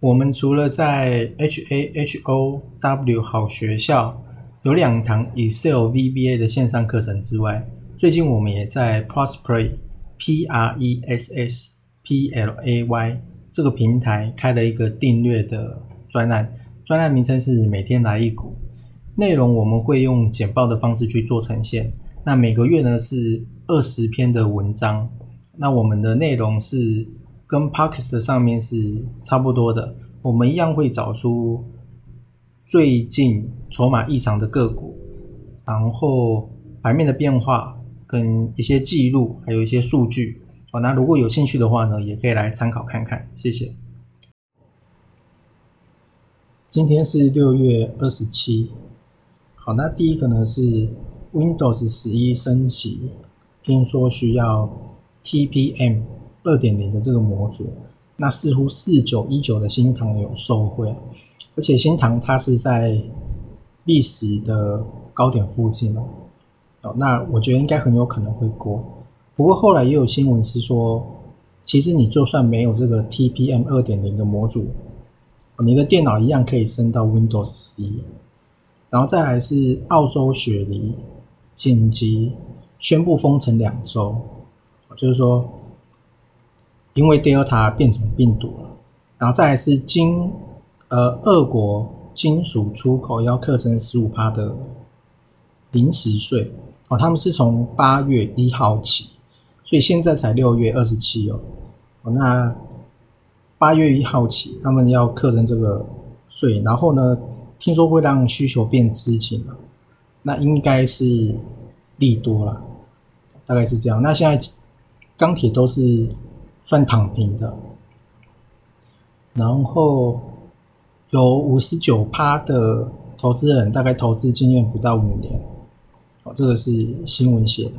我们除了在 H A H O W 好学校有两堂 Excel VBA 的线上课程之外，最近我们也在 Prosplay P R E S S P L A Y 这个平台开了一个订阅的专栏，专栏名称是每天来一股，内容我们会用简报的方式去做呈现。那每个月呢是二十篇的文章，那我们的内容是。跟 Parkes 的上面是差不多的，我们一样会找出最近筹码异常的个股，然后盘面的变化跟一些记录，还有一些数据。好，那如果有兴趣的话呢，也可以来参考看看。谢谢。今天是六月二十七。好，那第一个呢是 Windows 十一升级，听说需要 TPM。二点零的这个模组，那似乎四九一九的新塘有受惠，而且新塘它是在历史的高点附近哦，哦，那我觉得应该很有可能会过。不过后来也有新闻是说，其实你就算没有这个 TPM 二点零的模组，你的电脑一样可以升到 Windows 十一。然后再来是澳洲雪梨紧急宣布封城两周，就是说。因为 Delta 变成病毒了，然后再来是金呃，俄国金属出口要课征十五趴的临时税哦，他们是从八月一号起，所以现在才六月二十七哦，那八月一号起他们要课征这个税，然后呢，听说会让需求变资金了，那应该是利多了，大概是这样。那现在钢铁都是。算躺平的，然后有五十九趴的投资人，大概投资经验不到五年，哦，这个是新闻写的。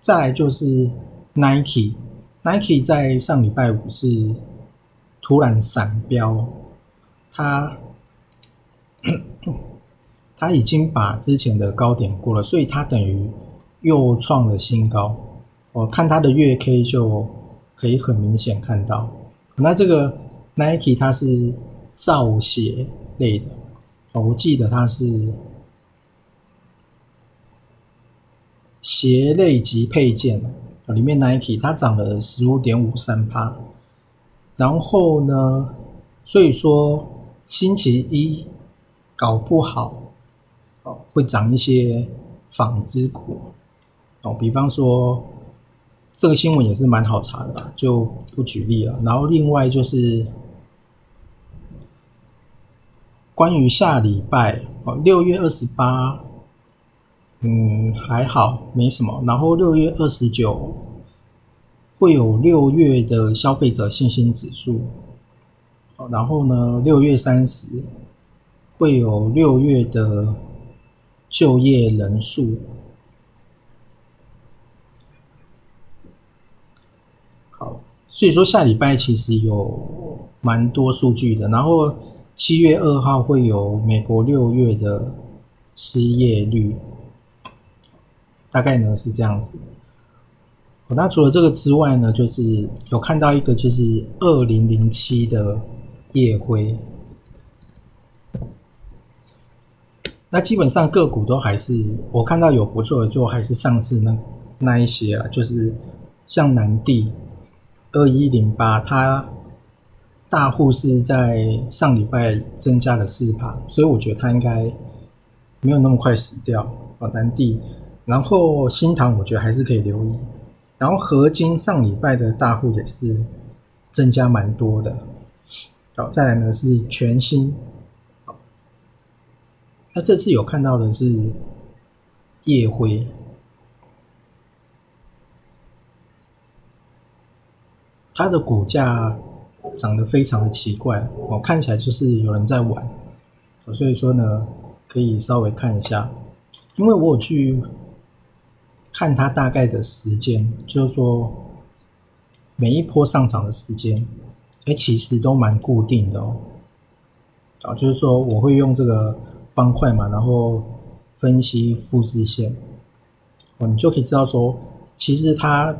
再来就是 Nike，Nike 在上礼拜五是突然闪飙，它它已经把之前的高点过了，所以它等于又创了新高。我看它的月 K 就。可以很明显看到，那这个 Nike 它是造鞋类的，我记得它是鞋类及配件里面 Nike 它涨了十五点五三趴，然后呢，所以说星期一搞不好哦会涨一些纺织股。哦，比方说。这个新闻也是蛮好查的啦，就不举例了。然后另外就是关于下礼拜哦，六月二十八，嗯，还好没什么。然后六月二十九会有六月的消费者信心指数，然后呢，六月三十会有六月的就业人数。所以说下礼拜其实有蛮多数据的，然后七月二号会有美国六月的失业率，大概呢是这样子。那除了这个之外呢，就是有看到一个就是二零零七的夜辉，那基本上个股都还是我看到有不错的，就还是上次那那一些啊，就是像南地。二一零八，它大户是在上礼拜增加了四趴，所以我觉得它应该没有那么快死掉啊。南地，然后新塘我觉得还是可以留意，然后合金上礼拜的大户也是增加蛮多的。好，再来呢是全新，那这次有看到的是夜辉。它的股价涨得非常的奇怪，我看起来就是有人在玩，所以说呢，可以稍微看一下，因为我有去看它大概的时间，就是说每一波上涨的时间，哎，其实都蛮固定的哦，啊，就是说我会用这个方块嘛，然后分析复制线，哦，你就可以知道说，其实它。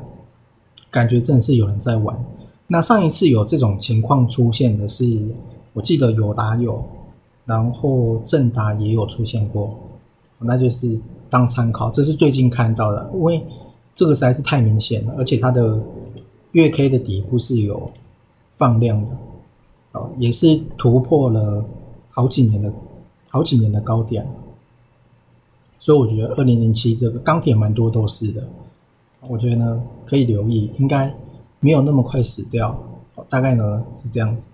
感觉真的是有人在玩，那上一次有这种情况出现的是，我记得友达有，然后正达也有出现过，那就是当参考。这是最近看到的，因为这个实在是太明显了，而且它的月 K 的底部是有放量的，哦，也是突破了好几年的好几年的高点，所以我觉得二零零七这个钢铁蛮多都是的，我觉得呢可以留意，应该。没有那么快死掉，大概呢是这样子。